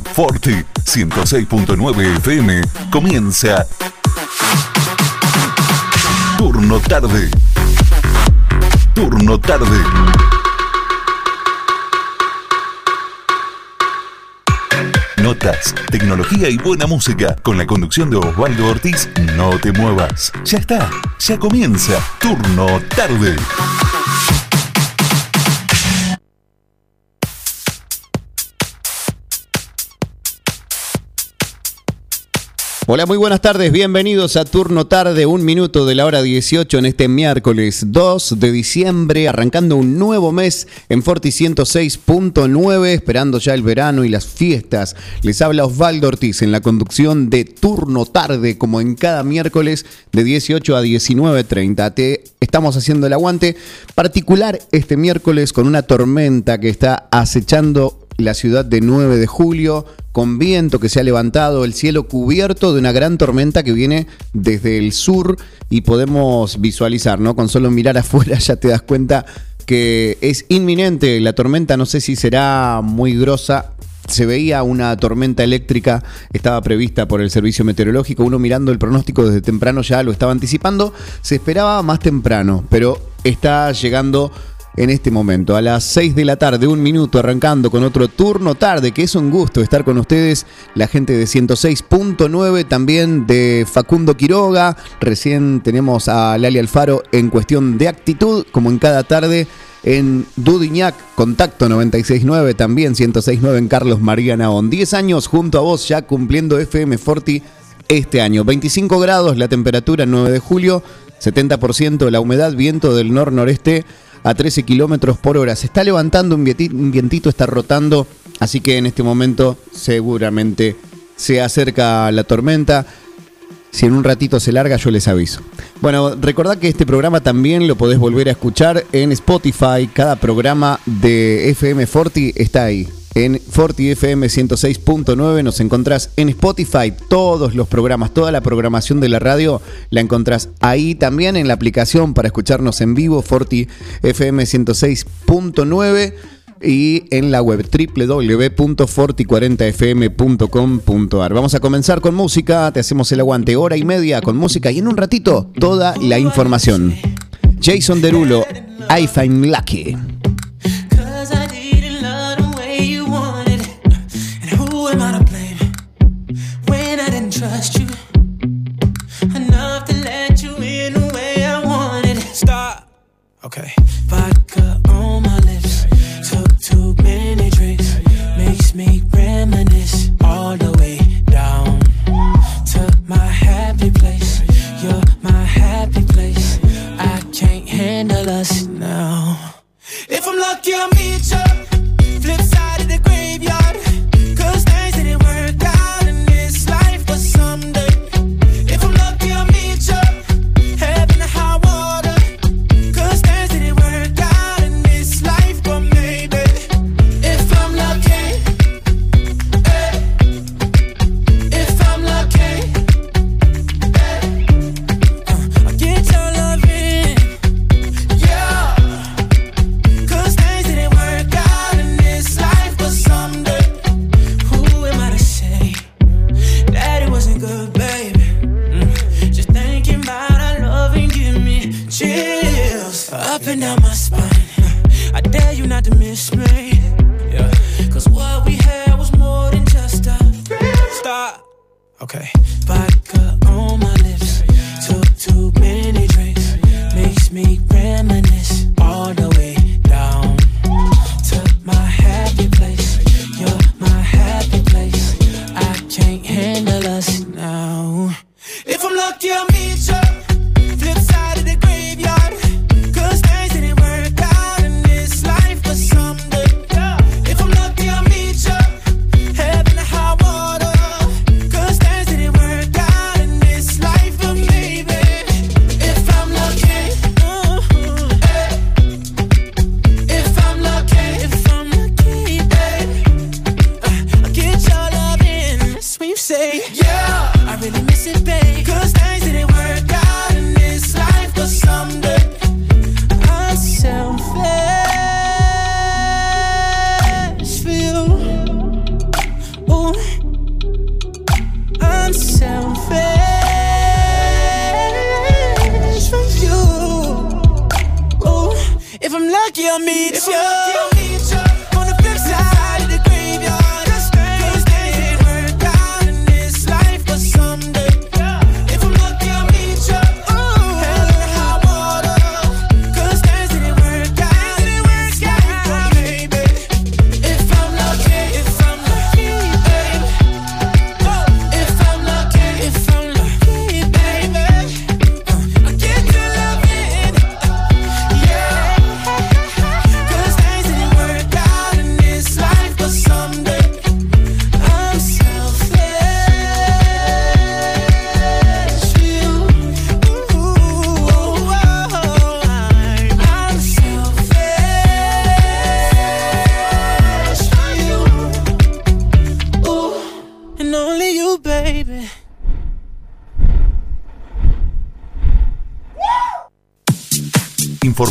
por Forti 106.9 FM comienza Turno Tarde. Turno Tarde. Notas, tecnología y buena música. Con la conducción de Osvaldo Ortiz, no te muevas. Ya está, ya comienza. Turno Tarde. Hola, muy buenas tardes, bienvenidos a Turno Tarde, un minuto de la hora 18 en este miércoles 2 de diciembre, arrancando un nuevo mes en Forti 106.9, esperando ya el verano y las fiestas. Les habla Osvaldo Ortiz en la conducción de Turno Tarde, como en cada miércoles de 18 a 19.30. Te estamos haciendo el aguante particular este miércoles con una tormenta que está acechando la ciudad de 9 de julio, con viento que se ha levantado, el cielo cubierto de una gran tormenta que viene desde el sur y podemos visualizar, ¿no? Con solo mirar afuera ya te das cuenta que es inminente la tormenta, no sé si será muy grosa. Se veía una tormenta eléctrica, estaba prevista por el servicio meteorológico, uno mirando el pronóstico desde temprano ya lo estaba anticipando, se esperaba más temprano, pero está llegando en este momento. A las 6 de la tarde, un minuto, arrancando con otro turno tarde, que es un gusto estar con ustedes, la gente de 106.9, también de Facundo Quiroga. Recién tenemos a Lali Alfaro en cuestión de actitud, como en cada tarde. En Dudiñac, Contacto 969, también 106.9 en Carlos María Naón. 10 años junto a vos, ya cumpliendo FM Forti este año. 25 grados la temperatura 9 de julio, 70% la humedad, viento del nor-noreste a 13 kilómetros por hora. Se está levantando un vientito, un vientito, está rotando, así que en este momento seguramente se acerca la tormenta. Si en un ratito se larga, yo les aviso. Bueno, recordad que este programa también lo podés volver a escuchar en Spotify. Cada programa de FM Forti está ahí. En Forti FM 106.9 nos encontrás en Spotify todos los programas, toda la programación de la radio la encontrás ahí también en la aplicación para escucharnos en vivo Forti FM 106.9 y en la web www.forti40fm.com.ar. Vamos a comenzar con música, te hacemos el aguante hora y media con música y en un ratito toda la información. Jason Derulo, I Find Lucky.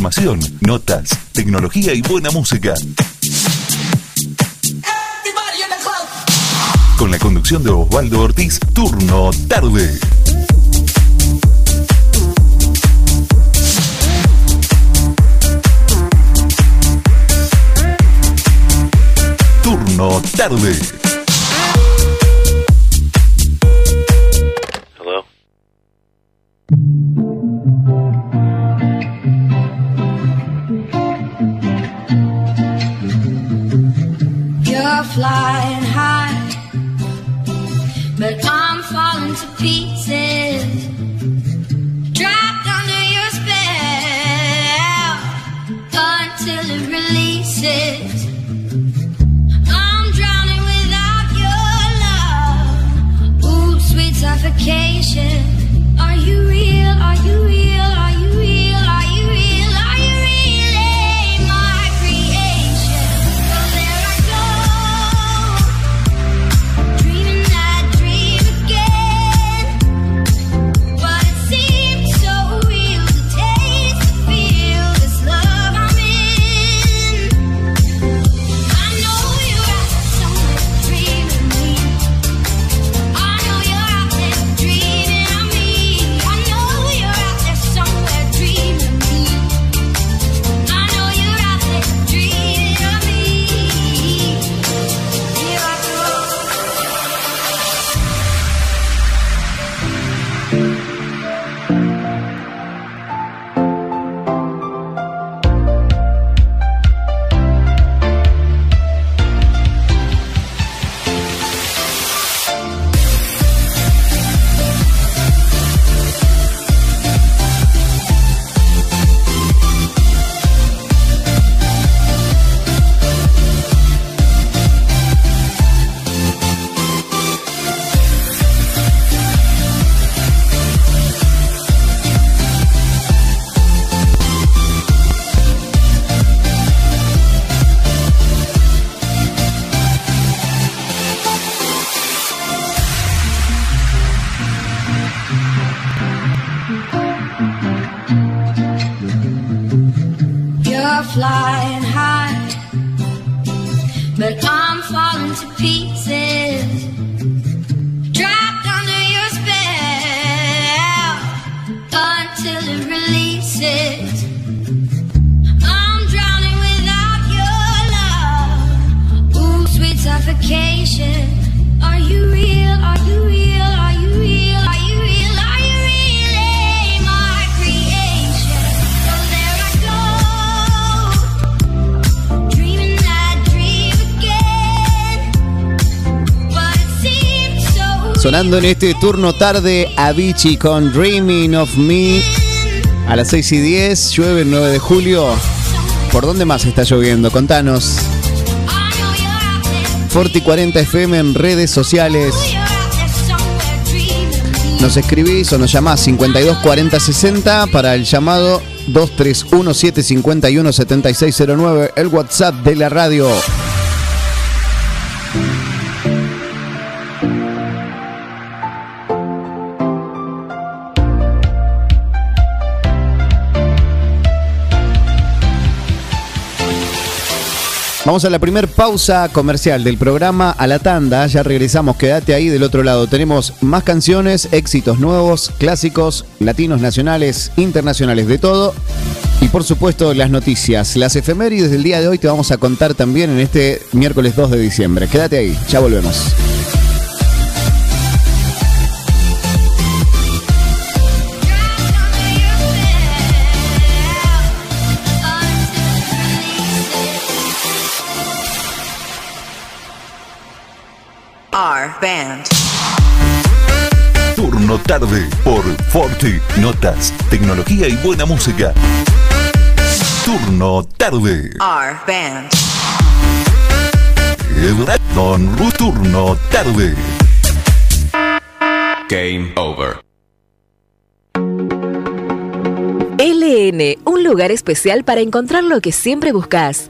Información, notas, tecnología y buena música. Con la conducción de Osvaldo Ortiz, turno tarde. Turno tarde. fly. Sonando en este turno tarde, Avicii con Dreaming of Me. A las 6 y 10, llueve el 9 de julio. ¿Por dónde más está lloviendo? Contanos. Forti 40 FM en redes sociales. Nos escribís o nos llamás 52 40 60 para el llamado 231 751 7609, el WhatsApp de la radio. Vamos a la primer pausa comercial del programa a la tanda. Ya regresamos, quédate ahí del otro lado. Tenemos más canciones, éxitos nuevos, clásicos, latinos, nacionales, internacionales, de todo. Y por supuesto las noticias, las efemérides del día de hoy te vamos a contar también en este miércoles 2 de diciembre. Quédate ahí, ya volvemos. Band. Turno tarde por Forti. Notas, tecnología y buena música. Turno tarde. R Band. Don Ru- Turno tarde. Game over. LN, un lugar especial para encontrar lo que siempre buscas.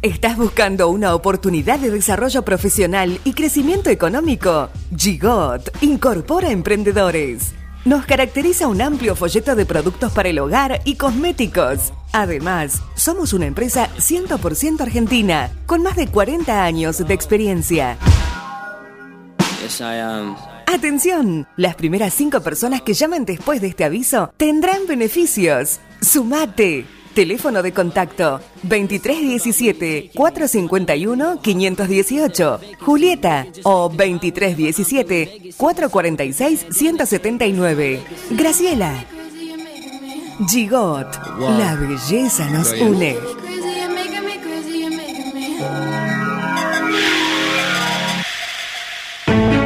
¿Estás buscando una oportunidad de desarrollo profesional y crecimiento económico? Gigot incorpora emprendedores. Nos caracteriza un amplio folleto de productos para el hogar y cosméticos. Además, somos una empresa 100% argentina, con más de 40 años de experiencia. Atención, las primeras cinco personas que llamen después de este aviso tendrán beneficios. Sumate. Teléfono de contacto 2317-451-518. Julieta o 2317-446-179. Graciela. Gigot. La belleza nos une.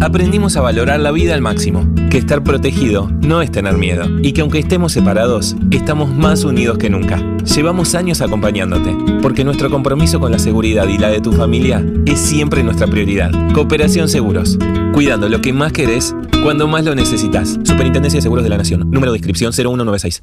Aprendimos a valorar la vida al máximo, que estar protegido no es tener miedo y que aunque estemos separados, estamos más unidos que nunca. Llevamos años acompañándote, porque nuestro compromiso con la seguridad y la de tu familia es siempre nuestra prioridad. Cooperación Seguros, cuidando lo que más querés cuando más lo necesitas. Superintendencia de Seguros de la Nación, número de inscripción 0196.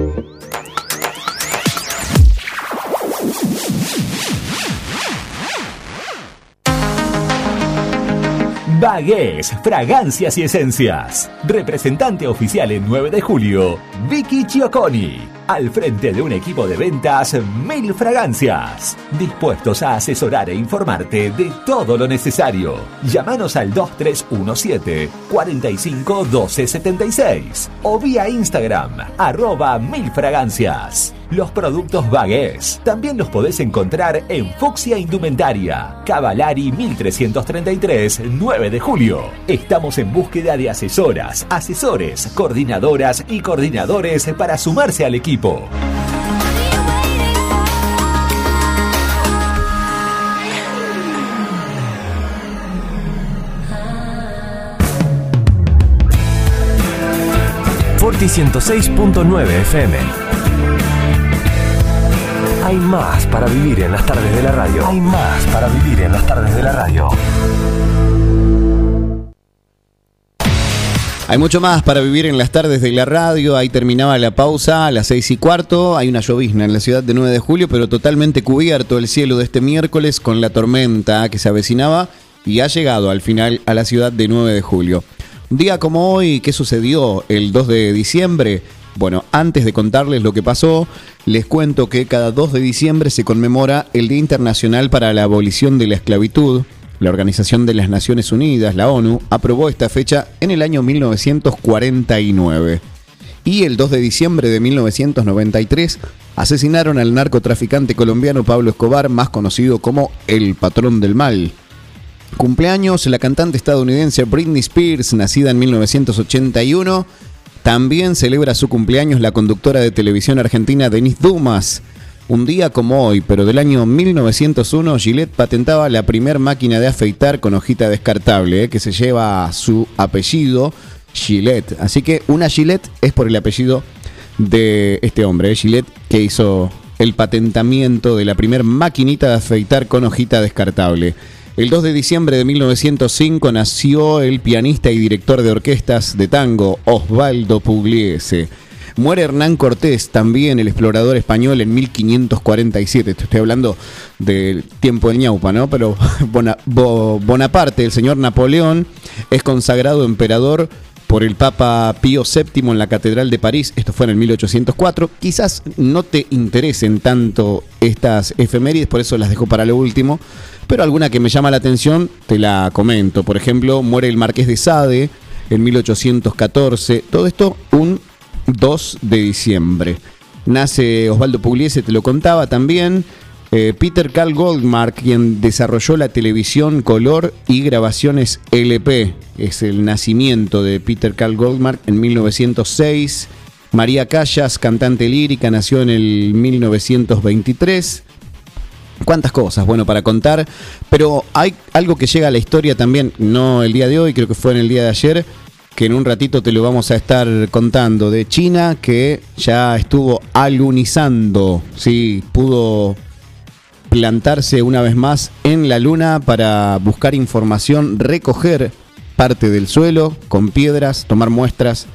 Bagués, fragancias y esencias. Representante oficial en 9 de julio, Vicky Chioconi. Al frente de un equipo de ventas, Mil Fragancias. Dispuestos a asesorar e informarte de todo lo necesario. Llámanos al 2317 45 12 76 o vía Instagram, arroba Mil Fragancias. Los productos Bagués. También los podés encontrar en Fucsia Indumentaria, Cavalari 1333, 9 de julio. Estamos en búsqueda de asesoras, asesores, coordinadoras y coordinadores para sumarse al equipo. Forti 106.9 FM. Hay más para vivir en las tardes de la radio. Hay más para vivir en las tardes de la radio. Hay mucho más para vivir en las tardes de la radio. Ahí terminaba la pausa a las seis y cuarto. Hay una llovizna en la ciudad de 9 de julio, pero totalmente cubierto el cielo de este miércoles con la tormenta que se avecinaba y ha llegado al final a la ciudad de 9 de julio. Un día como hoy, ¿qué sucedió el 2 de diciembre? Bueno, antes de contarles lo que pasó, les cuento que cada 2 de diciembre se conmemora el Día Internacional para la Abolición de la Esclavitud. La Organización de las Naciones Unidas, la ONU, aprobó esta fecha en el año 1949. Y el 2 de diciembre de 1993 asesinaron al narcotraficante colombiano Pablo Escobar, más conocido como el patrón del mal. Cumpleaños la cantante estadounidense Britney Spears, nacida en 1981. También celebra su cumpleaños la conductora de televisión argentina Denise Dumas. Un día como hoy, pero del año 1901, Gillette patentaba la primer máquina de afeitar con hojita descartable, eh, que se lleva su apellido, Gillette. Así que una Gillette es por el apellido de este hombre, eh, Gillette, que hizo el patentamiento de la primer maquinita de afeitar con hojita descartable. El 2 de diciembre de 1905 nació el pianista y director de orquestas de tango Osvaldo Pugliese. Muere Hernán Cortés, también el explorador español, en 1547. Te estoy hablando del tiempo del ñaupa, ¿no? Pero Bona- Bo- Bonaparte, el señor Napoleón, es consagrado emperador por el Papa Pío VII en la Catedral de París. Esto fue en el 1804. Quizás no te interesen tanto estas efemérides, por eso las dejo para lo último. Pero alguna que me llama la atención, te la comento. Por ejemplo, muere el Marqués de Sade en 1814. Todo esto un 2 de diciembre. Nace Osvaldo Pugliese, te lo contaba también. Eh, Peter Carl Goldmark, quien desarrolló la televisión color y grabaciones LP. Es el nacimiento de Peter Carl Goldmark en 1906. María Callas, cantante lírica, nació en el 1923. ¿Cuántas cosas? Bueno, para contar. Pero hay algo que llega a la historia también, no el día de hoy, creo que fue en el día de ayer, que en un ratito te lo vamos a estar contando. De China, que ya estuvo alunizando, sí, pudo plantarse una vez más en la luna para buscar información, recoger parte del suelo con piedras, tomar muestras.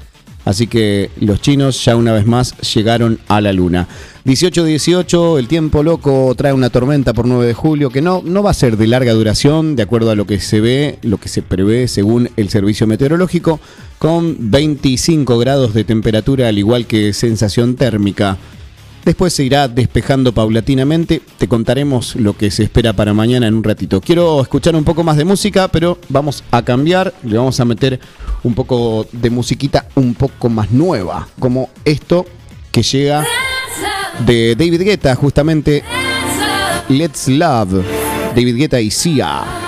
Así que los chinos ya una vez más llegaron a la luna. 18-18, el tiempo loco trae una tormenta por 9 de julio que no, no va a ser de larga duración, de acuerdo a lo que se ve, lo que se prevé según el servicio meteorológico, con 25 grados de temperatura al igual que sensación térmica. Después se irá despejando paulatinamente. Te contaremos lo que se espera para mañana en un ratito. Quiero escuchar un poco más de música, pero vamos a cambiar. Le vamos a meter un poco de musiquita un poco más nueva, como esto que llega de David Guetta, justamente Let's Love. David Guetta y Sia.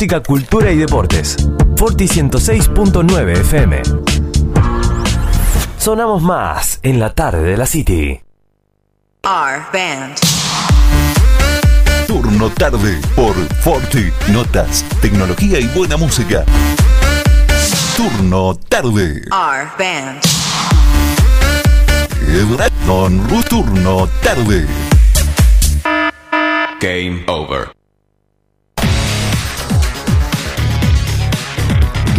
Música, cultura y deportes. Forti 106.9 FM. Sonamos más en la tarde de la City. R Band. Turno tarde por Forti. Notas, tecnología y buena música. Turno tarde. R Band. Don Ru- Turno tarde. Game over.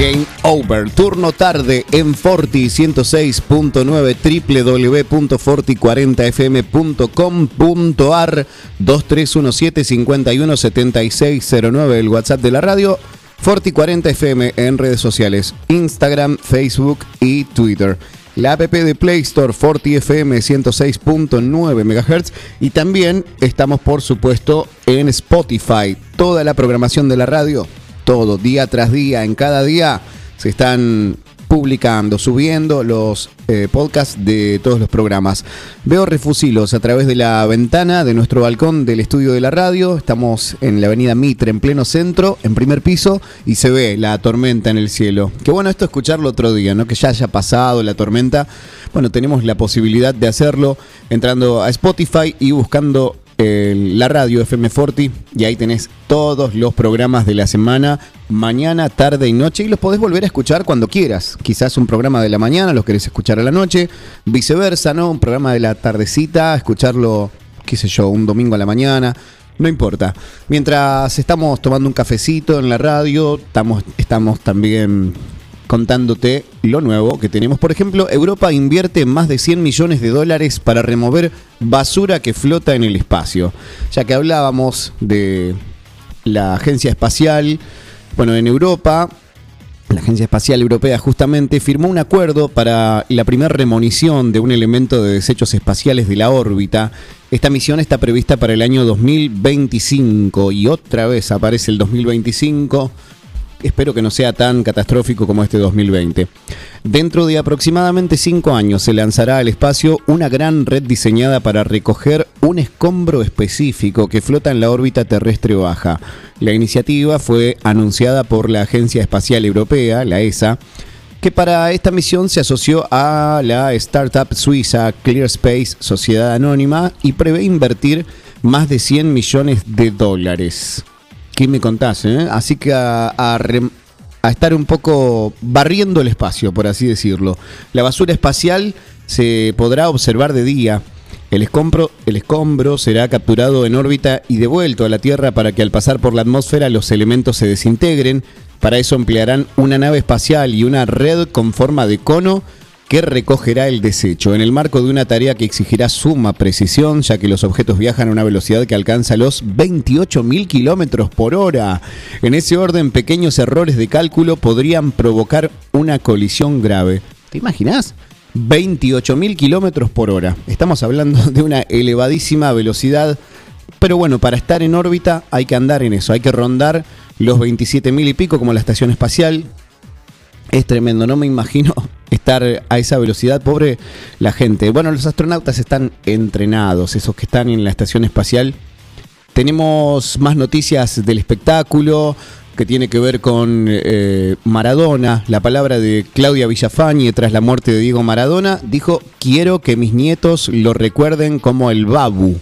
Game Over, turno tarde en Forti 106.9 www.forti40fm.com.ar 2317 517609 el WhatsApp de la radio Forti 40 FM en redes sociales Instagram, Facebook y Twitter. La app de Play Store Forti FM 106.9 MHz y también estamos por supuesto en Spotify. Toda la programación de la radio todo, día tras día, en cada día se están publicando, subiendo los eh, podcasts de todos los programas. Veo refusilos a través de la ventana de nuestro balcón del estudio de la radio. Estamos en la avenida Mitre, en pleno centro, en primer piso, y se ve la tormenta en el cielo. Qué bueno esto escucharlo otro día, ¿no? Que ya haya pasado la tormenta. Bueno, tenemos la posibilidad de hacerlo entrando a Spotify y buscando la radio FM Forti y ahí tenés todos los programas de la semana, mañana, tarde y noche y los podés volver a escuchar cuando quieras. Quizás un programa de la mañana los querés escuchar a la noche, viceversa, ¿no? Un programa de la tardecita, escucharlo, qué sé yo, un domingo a la mañana. No importa. Mientras estamos tomando un cafecito en la radio, estamos, estamos también contándote lo nuevo que tenemos. Por ejemplo, Europa invierte más de 100 millones de dólares para remover basura que flota en el espacio. Ya que hablábamos de la agencia espacial, bueno, en Europa, la Agencia Espacial Europea justamente firmó un acuerdo para la primera remonición de un elemento de desechos espaciales de la órbita. Esta misión está prevista para el año 2025 y otra vez aparece el 2025 espero que no sea tan catastrófico como este 2020. Dentro de aproximadamente cinco años se lanzará al espacio una gran red diseñada para recoger un escombro específico que flota en la órbita terrestre baja. La iniciativa fue anunciada por la Agencia Espacial Europea, la ESA, que para esta misión se asoció a la startup suiza ClearSpace Sociedad Anónima y prevé invertir más de 100 millones de dólares. ¿Qué me contás? eh? Así que a, a estar un poco barriendo el espacio, por así decirlo. La basura espacial se podrá observar de día. El escombro, el escombro será capturado en órbita y devuelto a la Tierra para que al pasar por la atmósfera los elementos se desintegren. Para eso emplearán una nave espacial y una red con forma de cono que recogerá el desecho, en el marco de una tarea que exigirá suma precisión, ya que los objetos viajan a una velocidad que alcanza los 28.000 kilómetros por hora. En ese orden, pequeños errores de cálculo podrían provocar una colisión grave. ¿Te imaginas? 28.000 kilómetros por hora. Estamos hablando de una elevadísima velocidad. Pero bueno, para estar en órbita hay que andar en eso, hay que rondar los 27.000 y pico como la estación espacial, es tremendo, no me imagino estar a esa velocidad, pobre la gente. Bueno, los astronautas están entrenados, esos que están en la estación espacial. Tenemos más noticias del espectáculo que tiene que ver con eh, Maradona. La palabra de Claudia Villafañe tras la muerte de Diego Maradona dijo, quiero que mis nietos lo recuerden como el Babu.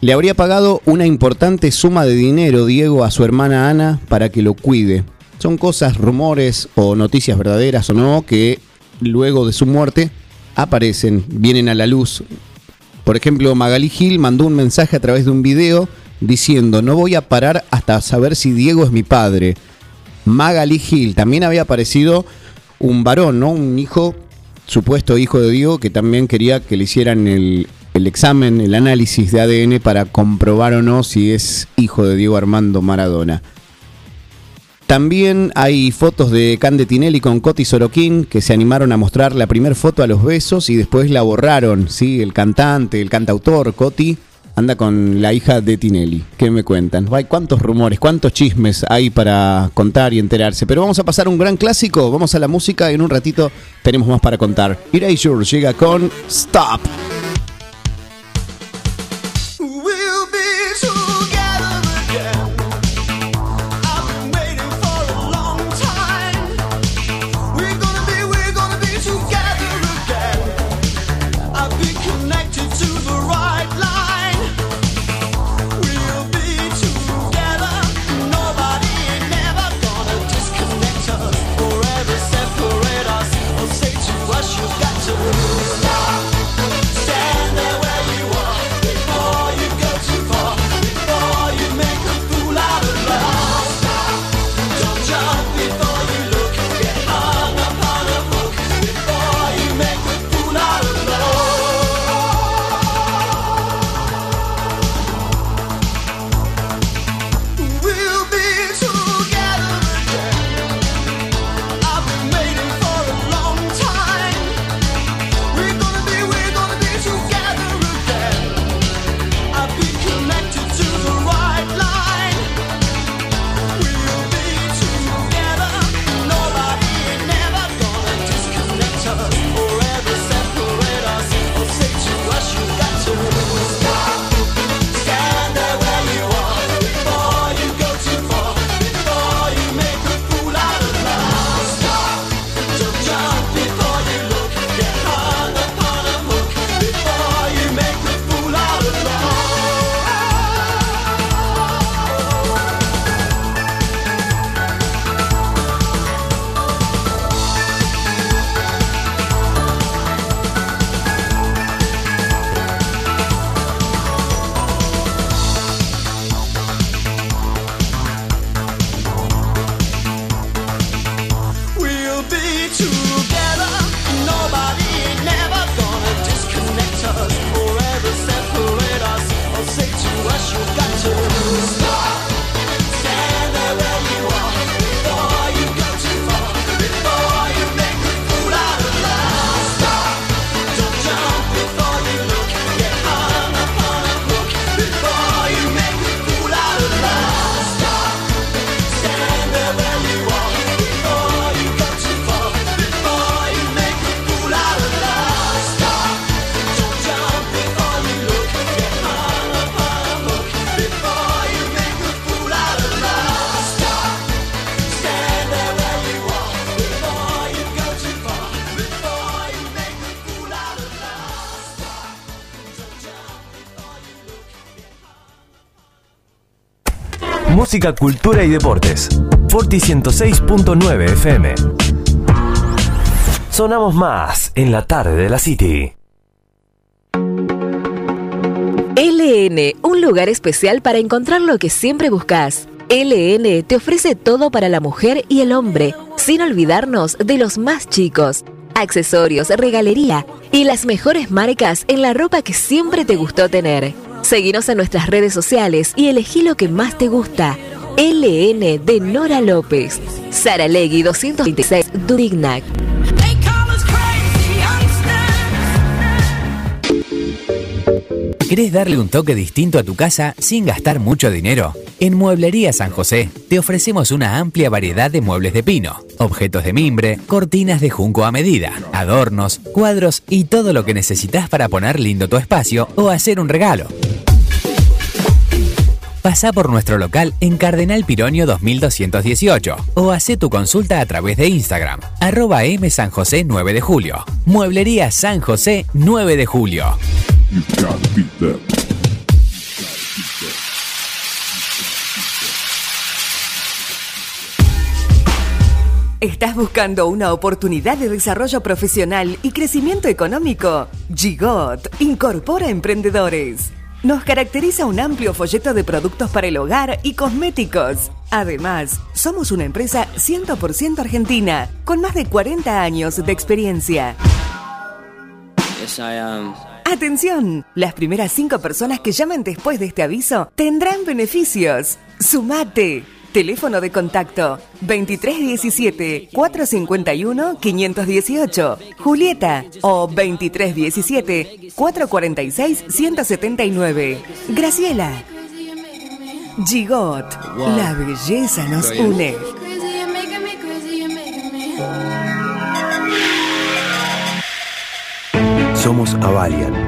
Le habría pagado una importante suma de dinero Diego a su hermana Ana para que lo cuide. Son cosas, rumores o noticias verdaderas o no que luego de su muerte aparecen, vienen a la luz. Por ejemplo, Magali Gil mandó un mensaje a través de un video diciendo, no voy a parar hasta saber si Diego es mi padre. Magali Gil, también había aparecido un varón, ¿no? Un hijo, supuesto hijo de Diego, que también quería que le hicieran el, el examen, el análisis de ADN para comprobar o no si es hijo de Diego Armando Maradona. También hay fotos de Cande Tinelli con Coti Sorokin que se animaron a mostrar la primera foto a los besos y después la borraron. ¿sí? El cantante, el cantautor Coti anda con la hija de Tinelli. ¿Qué me cuentan? Hay cuántos rumores, cuántos chismes hay para contar y enterarse. Pero vamos a pasar un gran clásico. Vamos a la música y en un ratito tenemos más para contar. Erasure llega con Stop. Cultura y deportes. Forti 106.9 FM. Sonamos más en la tarde de la City. LN, un lugar especial para encontrar lo que siempre buscas. LN te ofrece todo para la mujer y el hombre, sin olvidarnos de los más chicos. Accesorios, regalería y las mejores marcas en la ropa que siempre te gustó tener. Seguinos en nuestras redes sociales y elegí lo que más te gusta. LN de Nora López. Sara Legui 226 Dudignac. ¿Querés darle un toque distinto a tu casa sin gastar mucho dinero? En Mueblería San José te ofrecemos una amplia variedad de muebles de pino, objetos de mimbre, cortinas de junco a medida, adornos, cuadros y todo lo que necesitas para poner lindo tu espacio o hacer un regalo. Pasá por nuestro local en Cardenal Pironio 2218 o hacé tu consulta a través de Instagram, arroba M San José 9 de julio. Mueblería San José 9 de julio. ¿Estás buscando una oportunidad de desarrollo profesional y crecimiento económico? Gigot incorpora emprendedores. Nos caracteriza un amplio folleto de productos para el hogar y cosméticos. Además, somos una empresa 100% argentina, con más de 40 años de experiencia. Yes, I am. Atención, las primeras cinco personas que llamen después de este aviso tendrán beneficios. Sumate. Teléfono de contacto 2317 451 518. Julieta o 2317 446 179. Graciela. Gigot. La belleza nos une. Somos Avalian.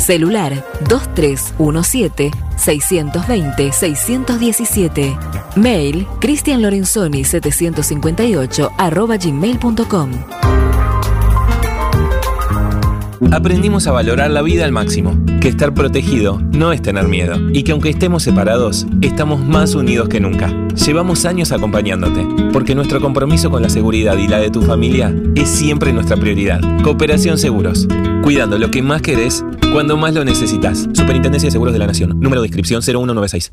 Celular 2317-620-617. Mail cristianlorenzoni758 arroba gmail.com. Aprendimos a valorar la vida al máximo, que estar protegido no es tener miedo y que aunque estemos separados, estamos más unidos que nunca. Llevamos años acompañándote, porque nuestro compromiso con la seguridad y la de tu familia es siempre nuestra prioridad. Cooperación Seguros, cuidando lo que más querés cuando más lo necesitas. Superintendencia de Seguros de la Nación, número de inscripción 0196.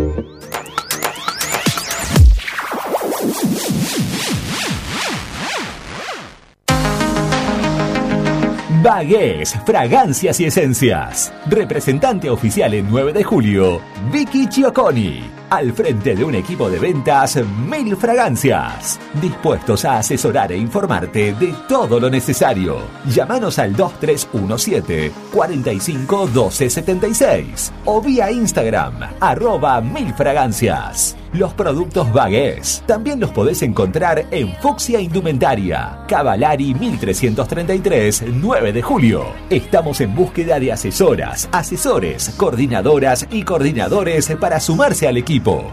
Bagués, fragancias y esencias. Representante oficial en 9 de julio, Vicky Chioconi. al frente de un equipo de ventas Mil Fragancias, dispuestos a asesorar e informarte de todo lo necesario. Llámanos al 2317 45 12 76 o vía Instagram arroba Mil Fragancias. Los productos Bagués también los podés encontrar en Fuxia Indumentaria, Cavalari 1333, 9 de julio. Estamos en búsqueda de asesoras, asesores, coordinadoras y coordinadores para sumarse al equipo.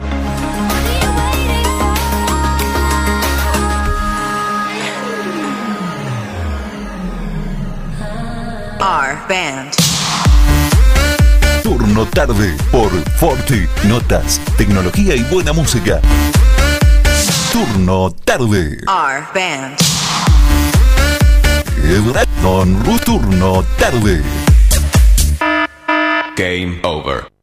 R Band. Turno tarde por Forti. Notas, tecnología y buena música. Turno tarde. R Band. Don Turno tarde. Game over.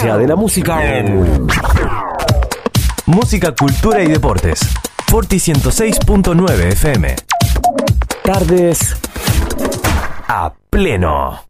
de la música en Música, Cultura y Deportes. Forti 106.9 FM. Tardes a pleno.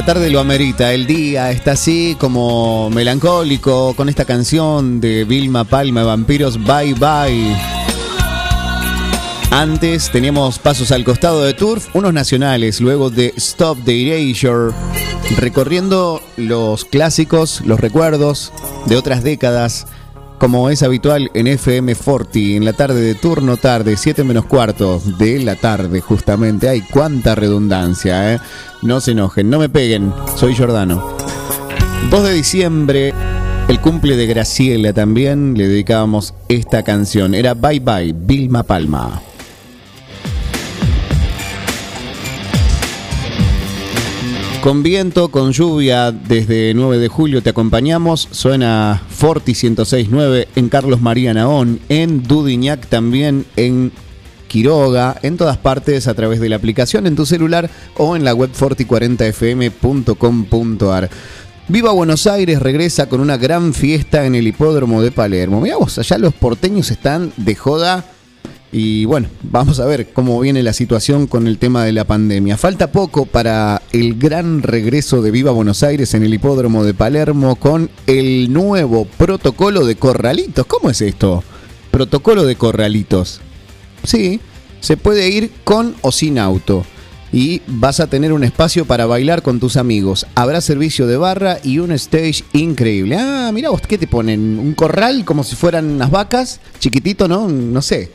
La tarde lo amerita, el día está así como melancólico con esta canción de Vilma Palma, Vampiros, Bye Bye. Antes teníamos pasos al costado de Turf, unos nacionales, luego de Stop the Erasure, recorriendo los clásicos, los recuerdos de otras décadas, como es habitual en FM Forti, en la tarde de turno tarde, 7 menos cuarto de la tarde, justamente. Ay, cuánta redundancia, ¿eh? No se enojen, no me peguen, soy Jordano. 2 de diciembre, el cumple de Graciela también, le dedicábamos esta canción. Era Bye Bye, Vilma Palma. Con viento, con lluvia, desde 9 de julio te acompañamos. Suena Forti 1069 en Carlos María Naón, en Dudignac también, en Quiroga, en todas partes a través de la aplicación en tu celular o en la web forti40fm.com.ar. Viva Buenos Aires regresa con una gran fiesta en el hipódromo de Palermo. Mirá vos, allá los porteños están de joda. Y bueno, vamos a ver cómo viene la situación con el tema de la pandemia. Falta poco para el gran regreso de Viva Buenos Aires en el hipódromo de Palermo con el nuevo protocolo de corralitos. ¿Cómo es esto? Protocolo de corralitos. Sí, se puede ir con o sin auto. Y vas a tener un espacio para bailar con tus amigos. Habrá servicio de barra y un stage increíble. Ah, mira vos, ¿qué te ponen? ¿Un corral como si fueran unas vacas? Chiquitito, ¿no? No sé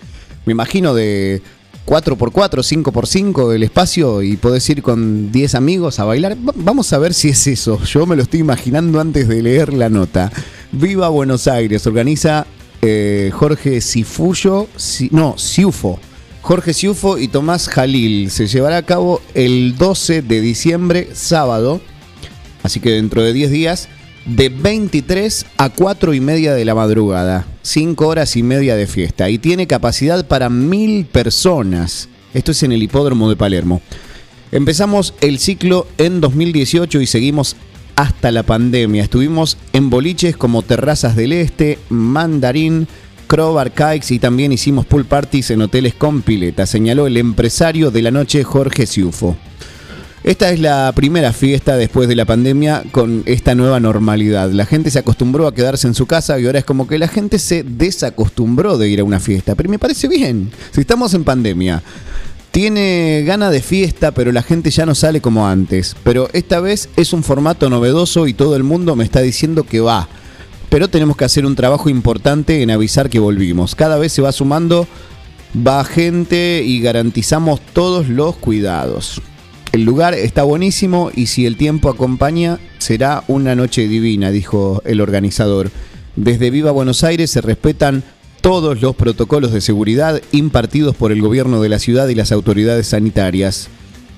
me imagino de 4x4, 5x5 el espacio y podés ir con 10 amigos a bailar. Va- Vamos a ver si es eso. Yo me lo estoy imaginando antes de leer la nota. Viva Buenos Aires, organiza eh, Jorge Cifuyo, Si- no, Ciufo. Jorge Ciufo y Tomás Jalil. Se llevará a cabo el 12 de diciembre, sábado, así que dentro de 10 días, de 23 a 4 y media de la madrugada. 5 horas y media de fiesta. Y tiene capacidad para mil personas. Esto es en el hipódromo de Palermo. Empezamos el ciclo en 2018 y seguimos hasta la pandemia. Estuvimos en boliches como Terrazas del Este, Mandarín, Crowbar Kikes y también hicimos pool parties en hoteles con pileta, señaló el empresario de la noche Jorge Ciufo. Esta es la primera fiesta después de la pandemia con esta nueva normalidad. La gente se acostumbró a quedarse en su casa y ahora es como que la gente se desacostumbró de ir a una fiesta. Pero me parece bien. Si estamos en pandemia, tiene gana de fiesta, pero la gente ya no sale como antes. Pero esta vez es un formato novedoso y todo el mundo me está diciendo que va. Pero tenemos que hacer un trabajo importante en avisar que volvimos. Cada vez se va sumando, va gente y garantizamos todos los cuidados. El lugar está buenísimo y si el tiempo acompaña, será una noche divina, dijo el organizador. Desde Viva Buenos Aires se respetan todos los protocolos de seguridad impartidos por el gobierno de la ciudad y las autoridades sanitarias.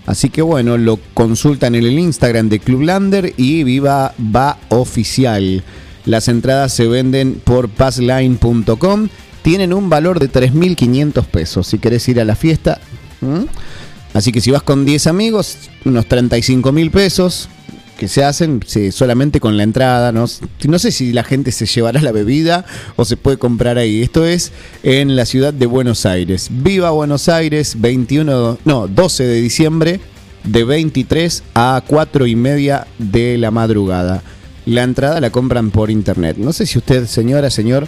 Así que bueno, lo consultan en el Instagram de Clublander y Viva Va Oficial. Las entradas se venden por passline.com. Tienen un valor de 3.500 pesos. Si querés ir a la fiesta. Así que si vas con 10 amigos, unos 35 mil pesos que se hacen sí, solamente con la entrada. ¿no? no sé si la gente se llevará la bebida o se puede comprar ahí. Esto es en la ciudad de Buenos Aires. Viva Buenos Aires, 21, no, 12 de diciembre, de 23 a 4 y media de la madrugada. La entrada la compran por internet. No sé si usted, señora, señor,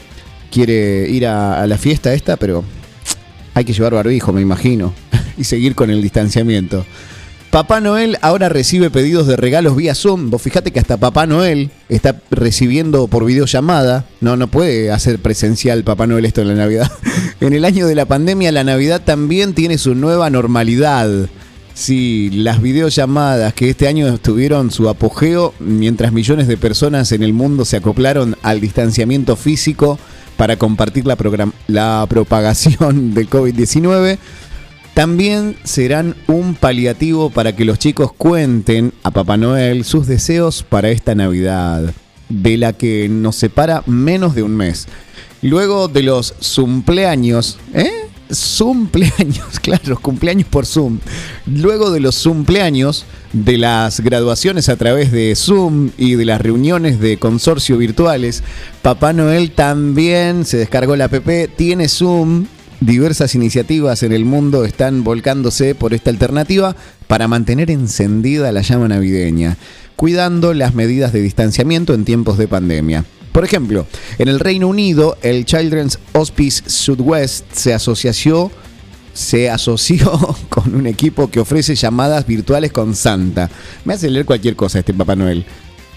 quiere ir a, a la fiesta esta, pero hay que llevar barbijo, me imagino, y seguir con el distanciamiento. Papá Noel ahora recibe pedidos de regalos vía Zoom. Vos fijate que hasta Papá Noel está recibiendo por videollamada. No, no puede hacer presencial Papá Noel esto en la Navidad. En el año de la pandemia, la Navidad también tiene su nueva normalidad. Sí, las videollamadas que este año tuvieron su apogeo mientras millones de personas en el mundo se acoplaron al distanciamiento físico para compartir la, la propagación del COVID-19 también serán un paliativo para que los chicos cuenten a Papá Noel sus deseos para esta Navidad, de la que nos separa menos de un mes. Luego de los cumpleaños, ¿eh? Cumpleaños, claro, cumpleaños por Zoom. Luego de los cumpleaños, de las graduaciones a través de Zoom y de las reuniones de consorcio virtuales, Papá Noel también se descargó la app, tiene Zoom Diversas iniciativas en el mundo están volcándose por esta alternativa para mantener encendida la llama navideña, cuidando las medidas de distanciamiento en tiempos de pandemia. Por ejemplo, en el Reino Unido, el Children's Hospice Sudwest se asoció se asoció con un equipo que ofrece llamadas virtuales con Santa. Me hace leer cualquier cosa este Papá Noel.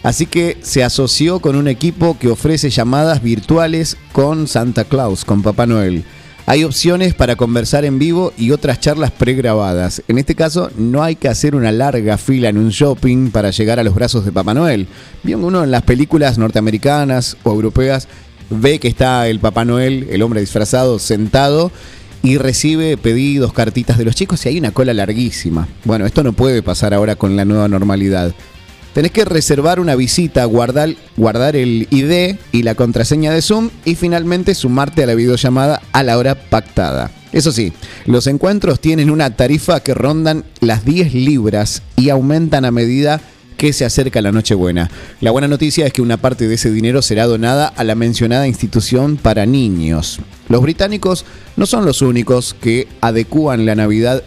Así que se asoció con un equipo que ofrece llamadas virtuales con Santa Claus, con Papá Noel. Hay opciones para conversar en vivo y otras charlas pregrabadas. En este caso, no hay que hacer una larga fila en un shopping para llegar a los brazos de Papá Noel. Bien, uno en las películas norteamericanas o europeas ve que está el Papá Noel, el hombre disfrazado, sentado y recibe pedidos, cartitas de los chicos y hay una cola larguísima. Bueno, esto no puede pasar ahora con la nueva normalidad. Tenés que reservar una visita, guardar, el ID y la contraseña de Zoom y finalmente sumarte a la videollamada a la hora pactada. Eso sí, los encuentros tienen una tarifa que rondan las 10 libras y aumentan a medida que se acerca la Nochebuena. La buena noticia es que una parte de ese dinero será donada a la mencionada institución para niños. Los británicos no son los únicos que adecúan la Navidad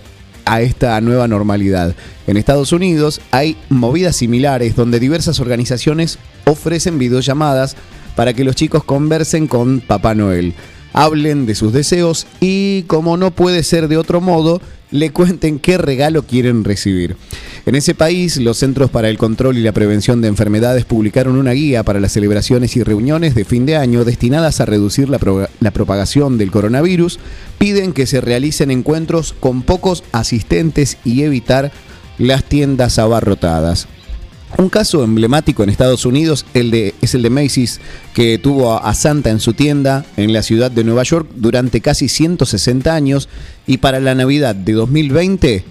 a esta nueva normalidad. En Estados Unidos hay movidas similares donde diversas organizaciones ofrecen videollamadas para que los chicos conversen con Papá Noel, hablen de sus deseos y, como no puede ser de otro modo, le cuenten qué regalo quieren recibir. En ese país, los Centros para el Control y la Prevención de Enfermedades publicaron una guía para las celebraciones y reuniones de fin de año destinadas a reducir la, pro- la propagación del coronavirus. Piden que se realicen encuentros con pocos asistentes y evitar las tiendas abarrotadas. Un caso emblemático en Estados Unidos es el de Macy's, que tuvo a Santa en su tienda en la ciudad de Nueva York durante casi 160 años y para la Navidad de 2020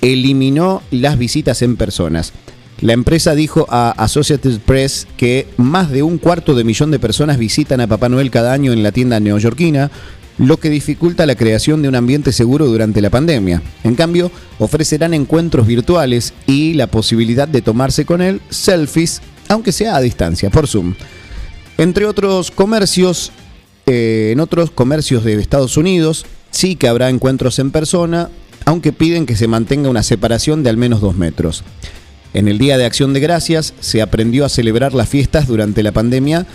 eliminó las visitas en personas. La empresa dijo a Associated Press que más de un cuarto de millón de personas visitan a Papá Noel cada año en la tienda neoyorquina, lo que dificulta la creación de un ambiente seguro durante la pandemia. En cambio, ofrecerán encuentros virtuales y la posibilidad de tomarse con él selfies, aunque sea a distancia, por Zoom. Entre otros comercios, eh, en otros comercios de Estados Unidos, sí que habrá encuentros en persona, aunque piden que se mantenga una separación de al menos dos metros. En el Día de Acción de Gracias se aprendió a celebrar las fiestas durante la pandemia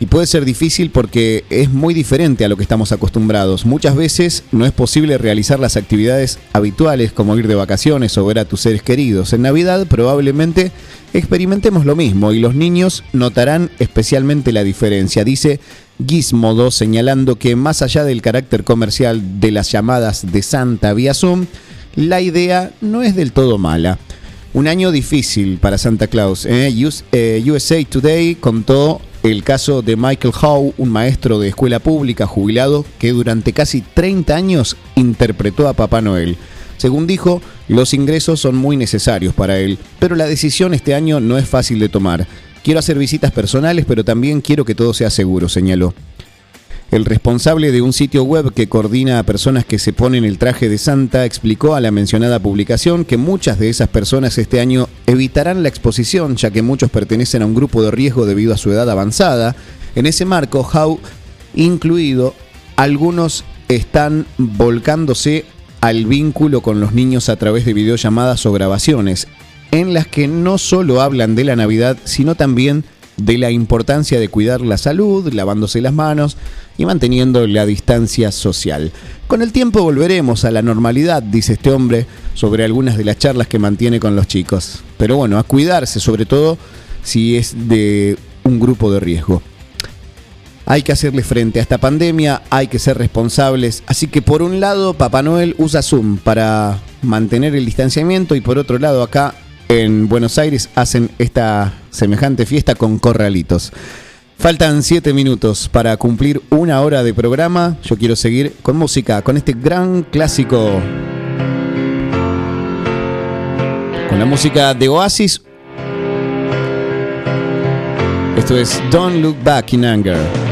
y puede ser difícil porque es muy diferente a lo que estamos acostumbrados. Muchas veces no es posible realizar las actividades habituales como ir de vacaciones o ver a tus seres queridos. En Navidad probablemente experimentemos lo mismo y los niños notarán especialmente la diferencia, dice Gizmodo señalando que más allá del carácter comercial de las llamadas de Santa vía Zoom, la idea no es del todo mala. Un año difícil para Santa Claus. ¿eh? US- USA Today contó el caso de Michael Howe, un maestro de escuela pública jubilado que durante casi 30 años interpretó a Papá Noel. Según dijo, los ingresos son muy necesarios para él, pero la decisión este año no es fácil de tomar. Quiero hacer visitas personales, pero también quiero que todo sea seguro, señaló. El responsable de un sitio web que coordina a personas que se ponen el traje de Santa explicó a la mencionada publicación que muchas de esas personas este año evitarán la exposición ya que muchos pertenecen a un grupo de riesgo debido a su edad avanzada. En ese marco, How, incluido, algunos están volcándose al vínculo con los niños a través de videollamadas o grabaciones, en las que no solo hablan de la Navidad, sino también de la importancia de cuidar la salud, lavándose las manos y manteniendo la distancia social. Con el tiempo volveremos a la normalidad, dice este hombre, sobre algunas de las charlas que mantiene con los chicos. Pero bueno, a cuidarse, sobre todo si es de un grupo de riesgo. Hay que hacerle frente a esta pandemia, hay que ser responsables. Así que por un lado, Papá Noel usa Zoom para mantener el distanciamiento y por otro lado, acá en Buenos Aires hacen esta semejante fiesta con corralitos. Faltan 7 minutos para cumplir una hora de programa. Yo quiero seguir con música, con este gran clásico. Con la música de Oasis. Esto es Don't Look Back in Anger.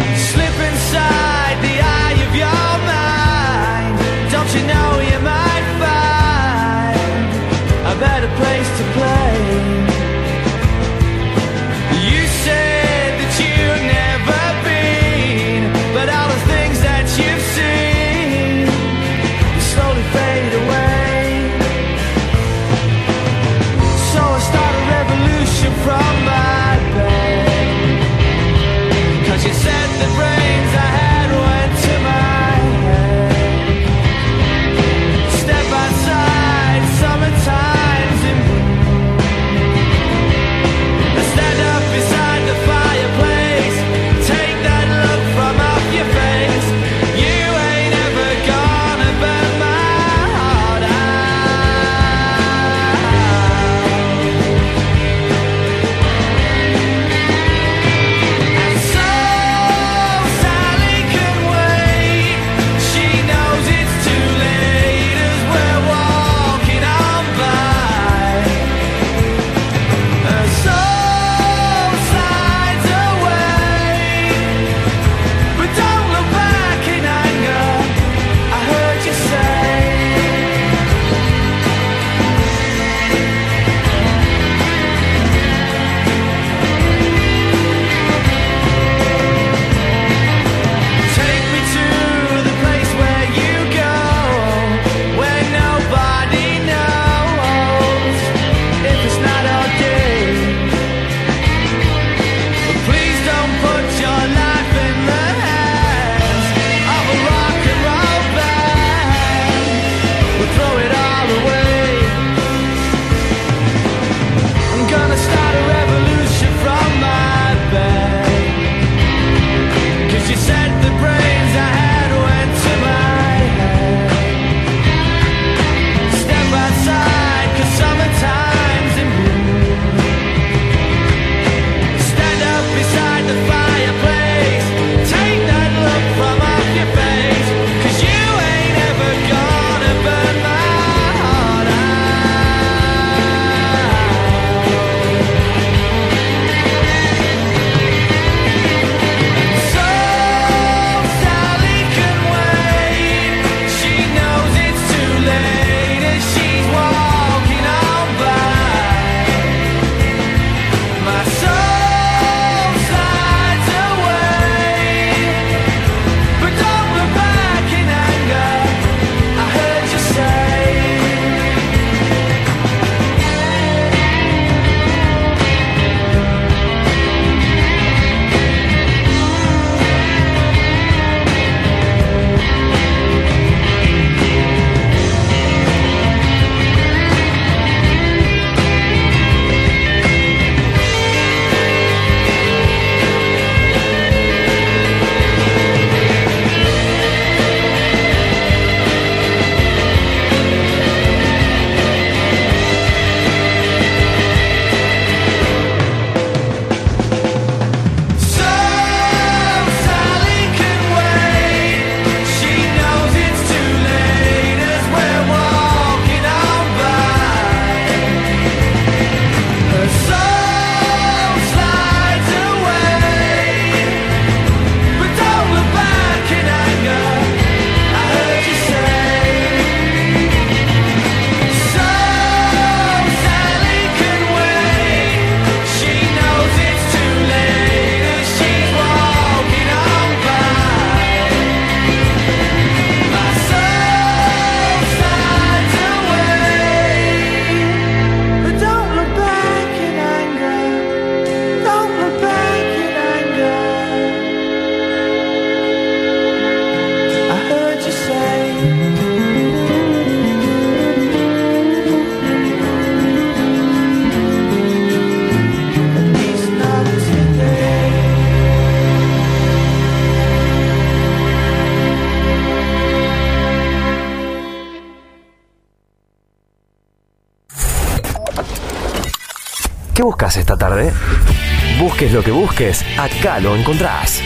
Lo que busques, acá lo encontrás.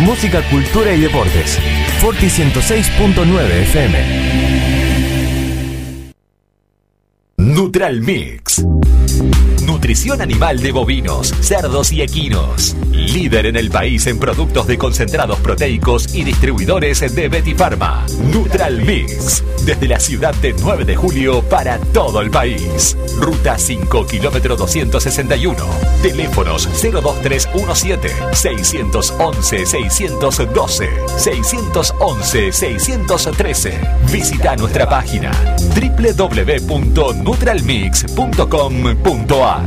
Música, cultura y deportes. Forti 106.9 FM. Neutral Mix. Nutrición animal de bovinos, cerdos y equinos. Líder en el país en productos de concentrados proteicos y distribuidores de Betty Pharma. Neutral Mix. Desde la ciudad de 9 de julio para todo el país. Ruta 5, kilómetro 261. Teléfonos 02317 611 612 611 613. Visita nuestra página www.neutralmix.com.ar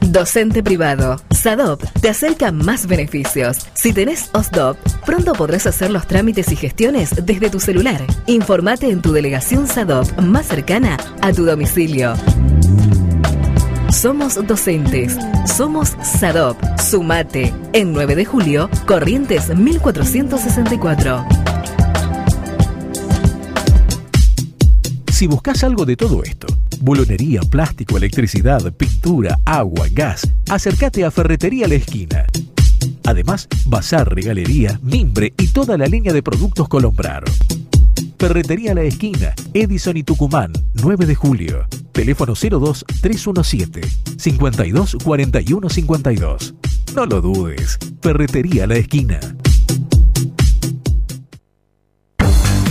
Docente privado. SADOP te acerca más beneficios. Si tenés OSDOP, pronto podrás hacer los trámites y gestiones desde tu celular. Informate en tu delegación SADOP más cercana a tu domicilio. Somos docentes. Somos SADOP. Sumate. En 9 de julio, Corrientes 1464. Si buscas algo de todo esto, bulonería, plástico, electricidad, pintura, agua, gas, acércate a Ferretería La Esquina. Además, bazar, regalería, mimbre y toda la línea de productos Colombrar. Ferretería La Esquina, Edison y Tucumán, 9 de julio. Teléfono 02 317 52 41 52. No lo dudes. Ferretería La Esquina.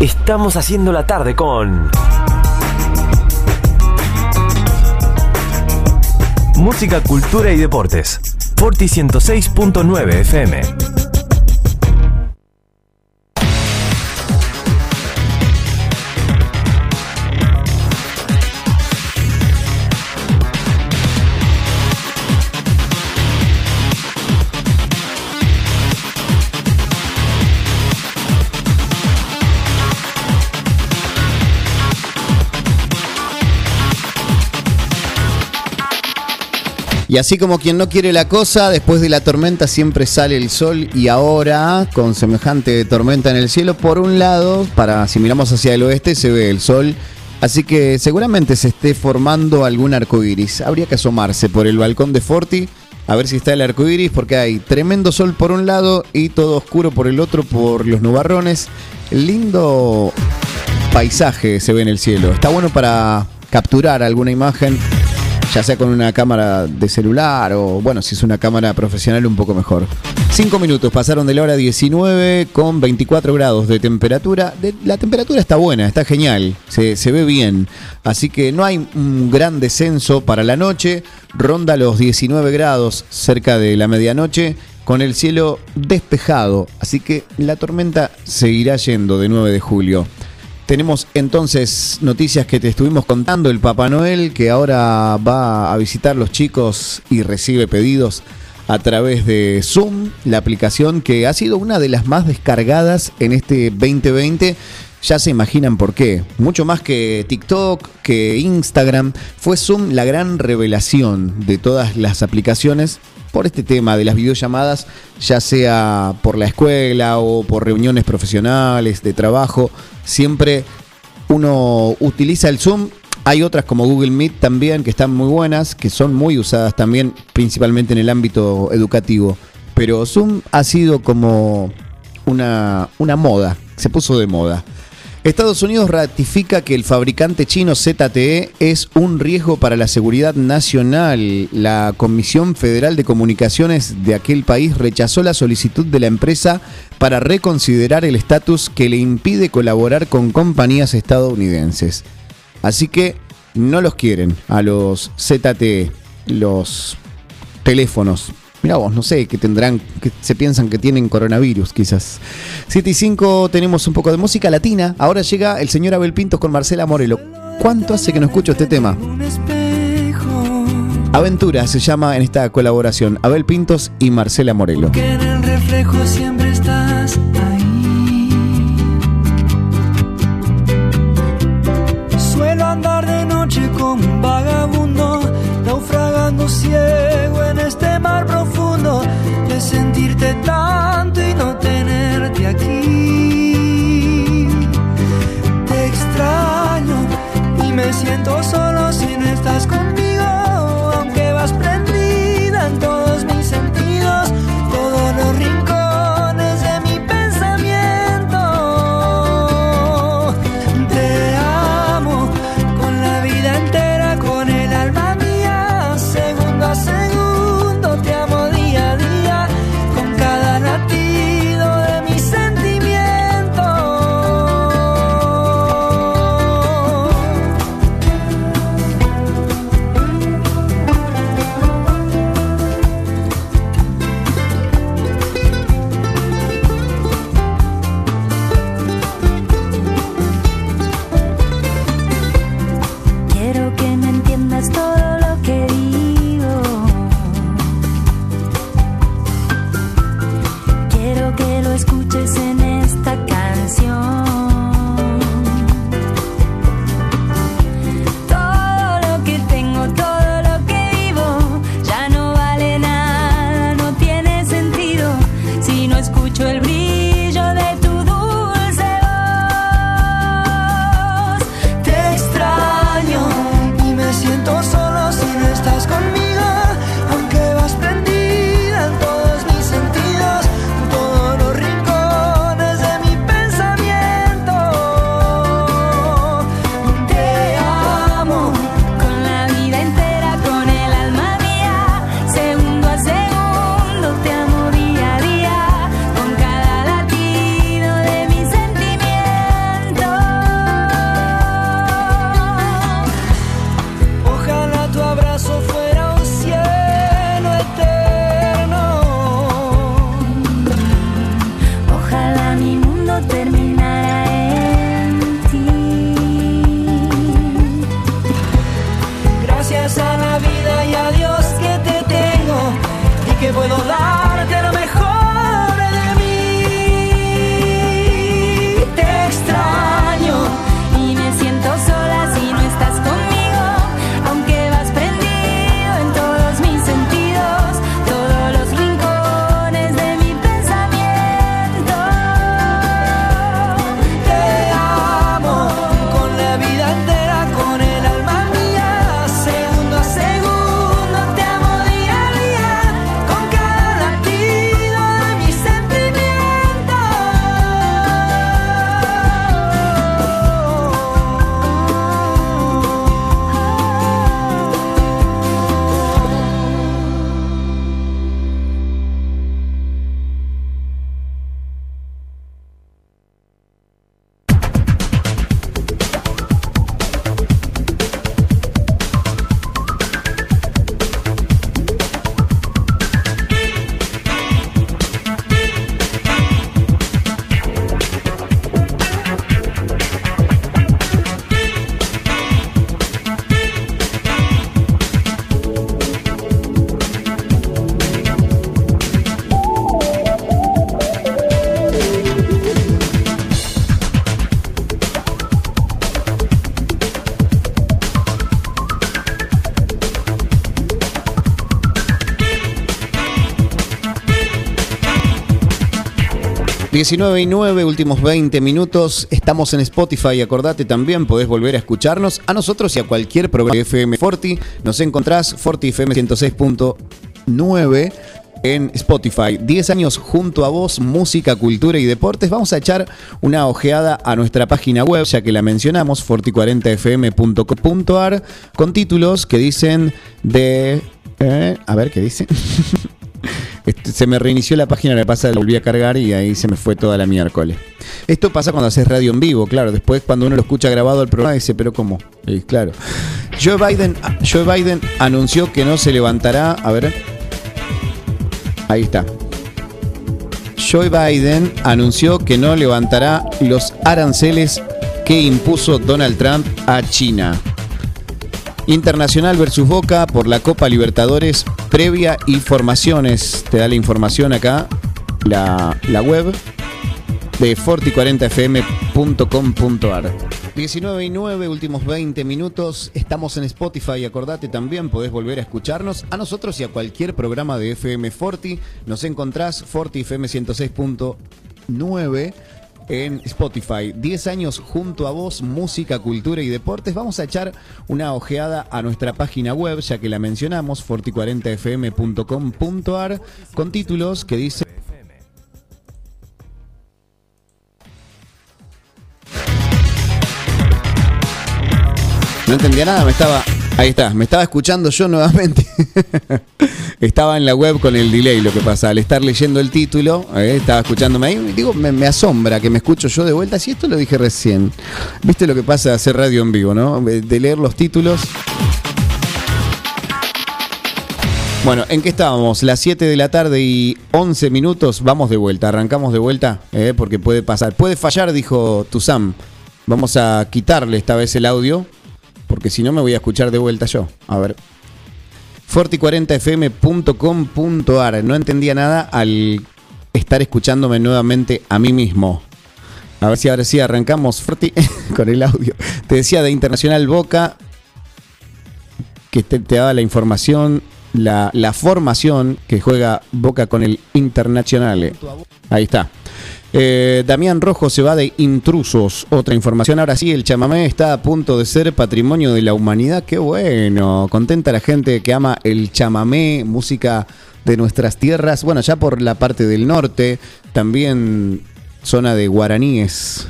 Estamos haciendo la tarde con. Música, cultura y deportes. Forti 106.9 FM. Y así como quien no quiere la cosa, después de la tormenta siempre sale el sol y ahora, con semejante tormenta en el cielo, por un lado, para si miramos hacia el oeste, se ve el sol. Así que seguramente se esté formando algún arco iris. Habría que asomarse por el balcón de Forti A ver si está el arco iris, porque hay tremendo sol por un lado y todo oscuro por el otro, por los nubarrones. Lindo paisaje se ve en el cielo. Está bueno para capturar alguna imagen, ya sea con una cámara de celular o, bueno, si es una cámara profesional, un poco mejor. Cinco minutos pasaron de la hora 19 con 24 grados de temperatura. La temperatura está buena, está genial, se, se ve bien. Así que no hay un gran descenso para la noche. Ronda los 19 grados cerca de la medianoche con el cielo despejado. Así que la tormenta seguirá yendo de 9 de julio. Tenemos entonces noticias que te estuvimos contando. El Papá Noel que ahora va a visitar los chicos y recibe pedidos a través de Zoom, la aplicación que ha sido una de las más descargadas en este 2020. Ya se imaginan por qué. Mucho más que TikTok, que Instagram, fue Zoom la gran revelación de todas las aplicaciones por este tema de las videollamadas, ya sea por la escuela o por reuniones profesionales, de trabajo, siempre uno utiliza el Zoom. Hay otras como Google Meet también que están muy buenas, que son muy usadas también, principalmente en el ámbito educativo. Pero Zoom ha sido como una, una moda, se puso de moda. Estados Unidos ratifica que el fabricante chino ZTE es un riesgo para la seguridad nacional. La Comisión Federal de Comunicaciones de aquel país rechazó la solicitud de la empresa para reconsiderar el estatus que le impide colaborar con compañías estadounidenses. Así que no los quieren a los ZTE, los teléfonos. Mira vos, no sé, que tendrán, que se piensan que tienen coronavirus, quizás. 7 y 5 tenemos un poco de música latina. Ahora llega el señor Abel Pintos con Marcela Morelo. ¿Cuánto hace que no escucho este tema? Aventura se llama en esta colaboración. Abel Pintos y Marcela Morelo. En el reflejo siempre estás ahí. Suelo andar de noche como un vagabundo, naufragando ciego tanto y no tenerte aquí. Te extraño y me siento solo 19 y 9, últimos 20 minutos. Estamos en Spotify. Acordate también, podés volver a escucharnos a nosotros y a cualquier programa de FM Forti. Nos encontrás Forti FM 106.9 en Spotify. 10 años junto a vos, música, cultura y deportes. Vamos a echar una ojeada a nuestra página web, ya que la mencionamos, forti40fm.com.ar, con títulos que dicen de... eh, a ver, ¿qué dice? Este, se me reinició la página, la pasa, la volví a cargar y ahí se me fue toda la miércoles. Esto pasa cuando haces radio en vivo, claro. Después cuando uno lo escucha grabado el programa dice, pero ¿cómo? Y claro. Joe Biden, Joe Biden anunció que no se levantará. A ver. Ahí está. Joe Biden anunció que no levantará los aranceles que impuso Donald Trump a China. Internacional versus Boca por la Copa Libertadores previa y formaciones. Te da la información acá, la, la web de forti40fm.com.ar. 19 y 9, últimos 20 minutos. Estamos en Spotify. Acordate también, podés volver a escucharnos a nosotros y a cualquier programa de FM Forti. Nos encontrás Forti FM 106.9 en Spotify. 10 años junto a vos, música, cultura y deportes. Vamos a echar una ojeada a nuestra página web, ya que la mencionamos, forti40fm.com.ar, con títulos que dicen... No entendía nada, me estaba... Ahí está, me estaba escuchando yo nuevamente. estaba en la web con el delay, lo que pasa. Al estar leyendo el título, eh, estaba escuchándome ahí. Digo, me, asombra que me escucho yo de vuelta. Si esto lo dije recién. ¿Viste lo que pasa de hacer radio en vivo, no? De leer los títulos. Bueno, ¿en qué estábamos? Las 7 de la tarde y 11 minutos. Vamos de vuelta, arrancamos de vuelta, eh, porque puede pasar. Puede fallar, dijo Tuzam. Vamos a quitarle esta vez el audio, porque si no me voy a escuchar de vuelta yo. A ver. Forti40fm.com.ar. No entendía nada al estar escuchándome nuevamente a mí mismo. A ver si ahora sí arrancamos Forti con el audio. Te decía de Internacional Boca que te, te daba la información, la, la formación que juega Boca con el Internacional. Ahí está. Eh, Damián Rojo se va de intrusos. Otra información. Ahora sí, el chamamé está a punto de ser patrimonio de la humanidad. Qué bueno. Contenta la gente que ama el chamamé, música de nuestras tierras. Bueno, ya por la parte del norte, también zona de guaraníes.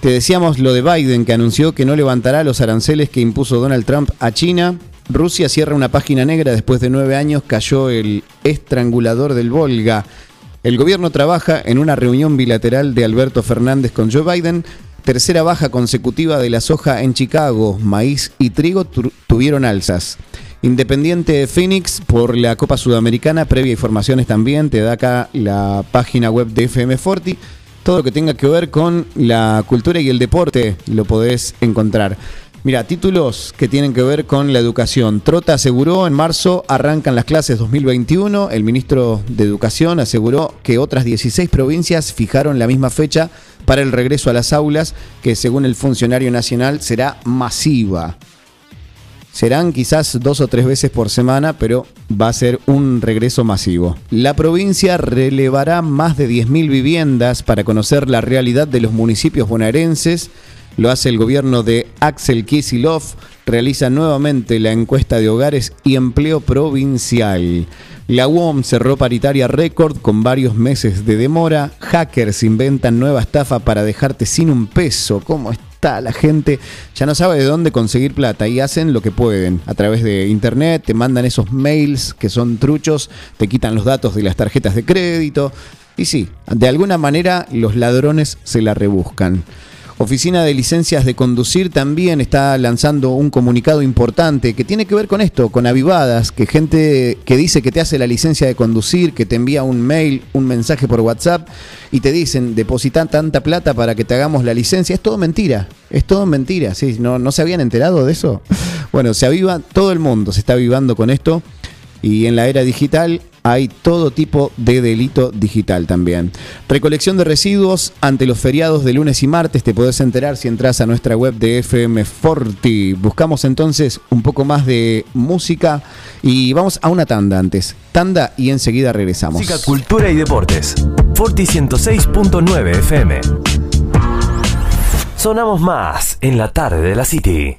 Te decíamos lo de Biden, que anunció que no levantará los aranceles que impuso Donald Trump a China. Rusia cierra una página negra después de nueve años, cayó el estrangulador del Volga. El gobierno trabaja en una reunión bilateral de Alberto Fernández con Joe Biden. Tercera baja consecutiva de la soja en Chicago. Maíz y trigo tu- tuvieron alzas. Independiente Phoenix por la Copa Sudamericana, previa informaciones también, te da acá la página web de FM Forti. Todo lo que tenga que ver con la cultura y el deporte lo podés encontrar. Mira, títulos que tienen que ver con la educación. Trota aseguró en marzo arrancan las clases 2021. El ministro de Educación aseguró que otras 16 provincias fijaron la misma fecha para el regreso a las aulas, que según el funcionario nacional será masiva. Serán quizás dos o tres veces por semana, pero va a ser un regreso masivo. La provincia relevará más de 10.000 viviendas para conocer la realidad de los municipios bonaerenses. Lo hace el gobierno de Axel Kisilov. Realiza nuevamente la encuesta de hogares y empleo provincial. La UOM cerró paritaria récord con varios meses de demora. Hackers inventan nueva estafa para dejarte sin un peso. ¿Cómo está la gente? Ya no sabe de dónde conseguir plata y hacen lo que pueden. A través de internet te mandan esos mails que son truchos, te quitan los datos de las tarjetas de crédito. Y sí, de alguna manera los ladrones se la rebuscan. Oficina de Licencias de Conducir también está lanzando un comunicado importante que tiene que ver con esto, con avivadas, que gente que dice que te hace la licencia de conducir, que te envía un mail, un mensaje por WhatsApp y te dicen depositar tanta plata para que te hagamos la licencia. Es todo mentira, es todo mentira, ¿sí? ¿No, ¿No se habían enterado de eso? Bueno, se aviva, todo el mundo se está avivando con esto y en la era digital hay todo tipo de delito digital también. Recolección de residuos ante los feriados de lunes y martes. Te podés enterar si entras a nuestra web de FM Forti. Buscamos entonces un poco más de música y vamos a una tanda antes. Tanda y enseguida regresamos. Música, cultura y deportes. Forti 106.9 FM. Sonamos más en la tarde de la City.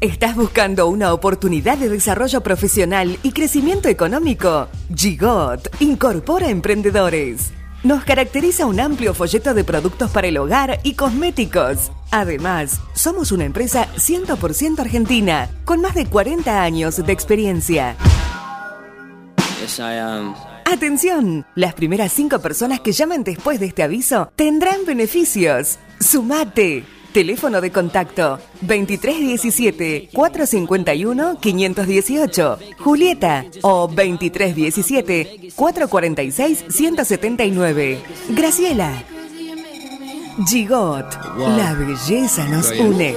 ¿Estás buscando una oportunidad de desarrollo profesional y crecimiento económico? Gigot incorpora emprendedores. Nos caracteriza un amplio folleto de productos para el hogar y cosméticos. Además, somos una empresa 100% argentina, con más de 40 años de experiencia. Yes, I am. Atención, las primeras cinco personas que llamen después de este aviso tendrán beneficios. Sumate. Teléfono de contacto 2317 451 518. Julieta o 2317 446 179. Graciela. Gigot. La belleza nos une.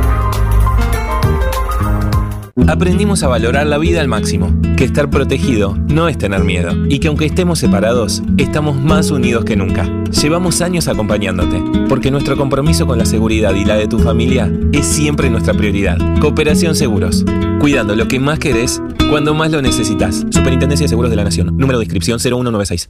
Aprendimos a valorar la vida al máximo, que estar protegido no es tener miedo y que aunque estemos separados, estamos más unidos que nunca. Llevamos años acompañándote, porque nuestro compromiso con la seguridad y la de tu familia es siempre nuestra prioridad. Cooperación Seguros, cuidando lo que más querés cuando más lo necesitas. Superintendencia de Seguros de la Nación, número de inscripción 0196.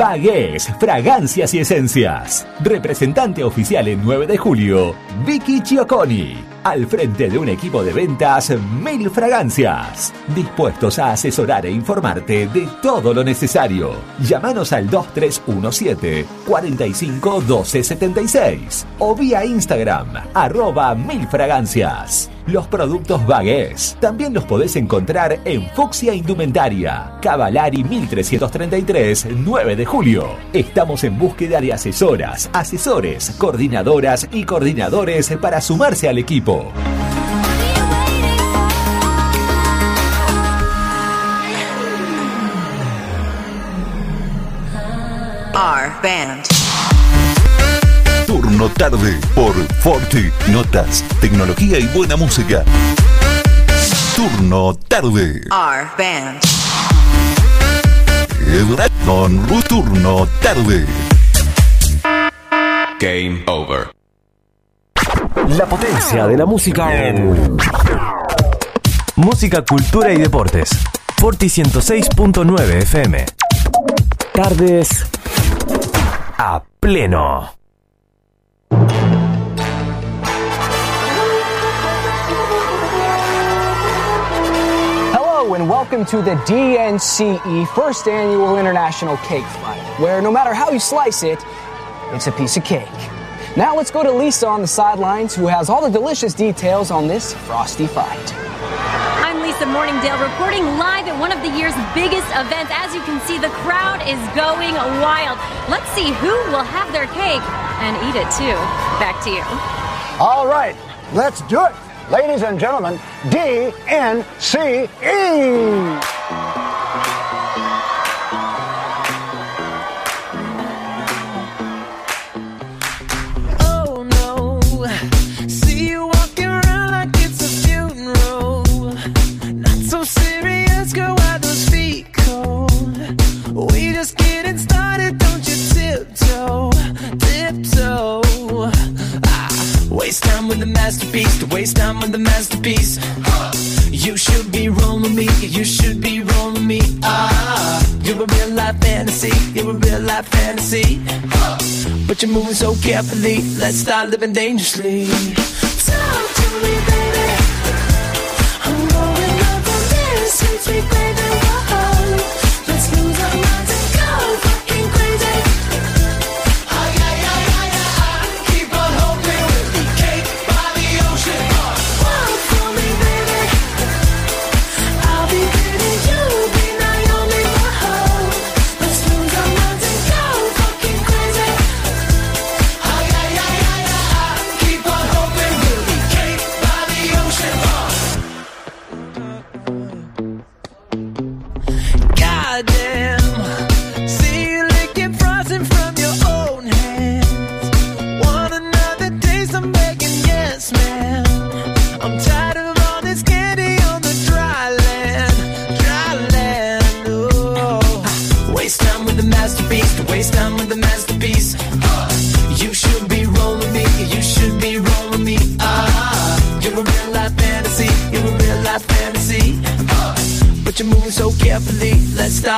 Bagués, fragancias y esencias. Representante oficial en 9 de julio, Vicky Chioconi. Al frente de un equipo de ventas, Mil Fragancias. Dispuestos a asesorar e informarte de todo lo necesario. Llámanos al 2317 45 12 76 o vía Instagram, arroba Mil Fragancias. Los productos Bagués también los podés encontrar en Fuxia Indumentaria, Cavalari 1333, 9 de julio. Estamos en búsqueda de asesoras, asesores, coordinadoras y coordinadores para sumarse al equipo. R Band. Turno tarde por Forti. Notas, tecnología y buena música. Turno tarde. R Band. Edson Ru- Turno tarde. Game over. La potencia de la música en Música, Cultura y Deportes. Forti 106.9 FM. Tardes a pleno. Hello and welcome to the DNCE First Annual International Cake Fight, where no matter how you slice it, it's a piece of cake. Now let's go to Lisa on the sidelines, who has all the delicious details on this frosty fight. I'm Lisa Morningdale reporting live at one of the year's biggest events. As you can see, the crowd is going wild. Let's see who will have their cake and eat it too. Back to you. All right, let's do it. Ladies and gentlemen, DNCE. Masterpiece, to waste time with the masterpiece. You should be rolling me, you should be rolling me. Ah, you're a real life fantasy, you're a real life fantasy. But you're moving so carefully, let's start living dangerously. Talk to me, baby. I'm going up on this, sweet baby.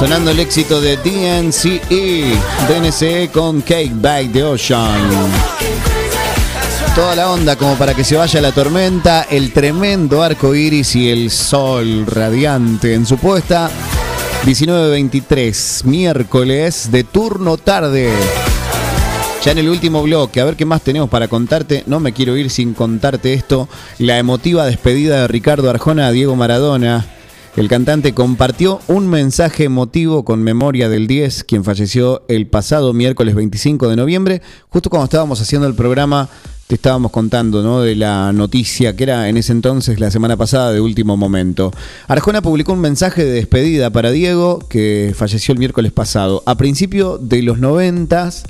Sonando el éxito de DNCE, DNCE con Cake by the Ocean. Toda la onda como para que se vaya la tormenta, el tremendo arco iris y el sol radiante en su puesta. 19.23, miércoles de turno tarde. Ya en el último bloque, a ver qué más tenemos para contarte. No me quiero ir sin contarte esto. La emotiva despedida de Ricardo Arjona a Diego Maradona. El cantante compartió un mensaje emotivo con memoria del 10, quien falleció el pasado miércoles 25 de noviembre, justo cuando estábamos haciendo el programa te estábamos contando ¿no? de la noticia que era en ese entonces, la semana pasada, de último momento. Arjona publicó un mensaje de despedida para Diego, que falleció el miércoles pasado. A principio de los noventas,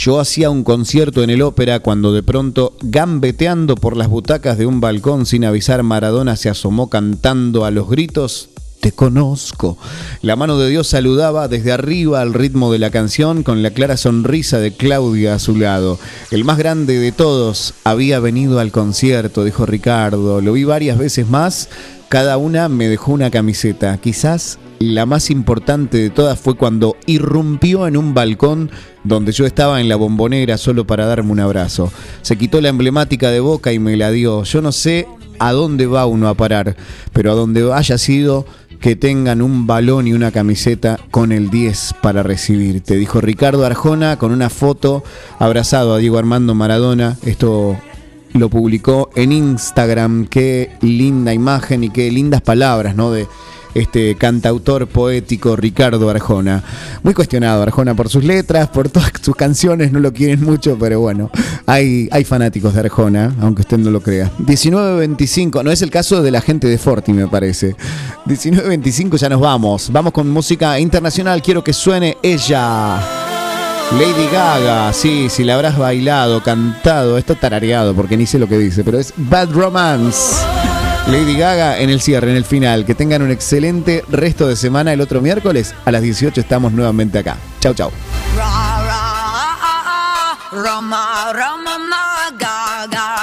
yo hacía un concierto en el ópera cuando de pronto, gambeteando por las butacas de un balcón sin avisar, Maradona se asomó cantando a los gritos te conozco. La mano de Dios saludaba desde arriba al ritmo de la canción con la clara sonrisa de Claudia a su lado. El más grande de todos había venido al concierto, dijo Ricardo. Lo vi varias veces más. Cada una me dejó una camiseta. Quizás la más importante de todas fue cuando irrumpió en un balcón donde yo estaba en la bombonera solo para darme un abrazo. Se quitó la emblemática de boca y me la dio. Yo no sé a dónde va uno a parar, pero a donde haya sido que tengan un balón y una camiseta con el 10 para recibirte, dijo Ricardo Arjona con una foto abrazado a Diego Armando Maradona. Esto lo publicó en Instagram. Qué linda imagen y qué lindas palabras, ¿no? De este cantautor poético Ricardo Arjona. Muy cuestionado Arjona por sus letras, por todas sus canciones, no lo quieren mucho, pero bueno, hay, hay fanáticos de Arjona, aunque usted no lo crea. 19.25, no es el caso de la gente de Forti, me parece. 19.25 ya nos vamos. Vamos con música internacional, quiero que suene ella. Lady Gaga, sí, si la habrás bailado, cantado, esto tarareado, porque ni sé lo que dice, pero es Bad Romance. Lady Gaga en el cierre, en el final. Que tengan un excelente resto de semana. El otro miércoles a las 18 estamos nuevamente acá. Chau, chau. Roma, ma, Gaga,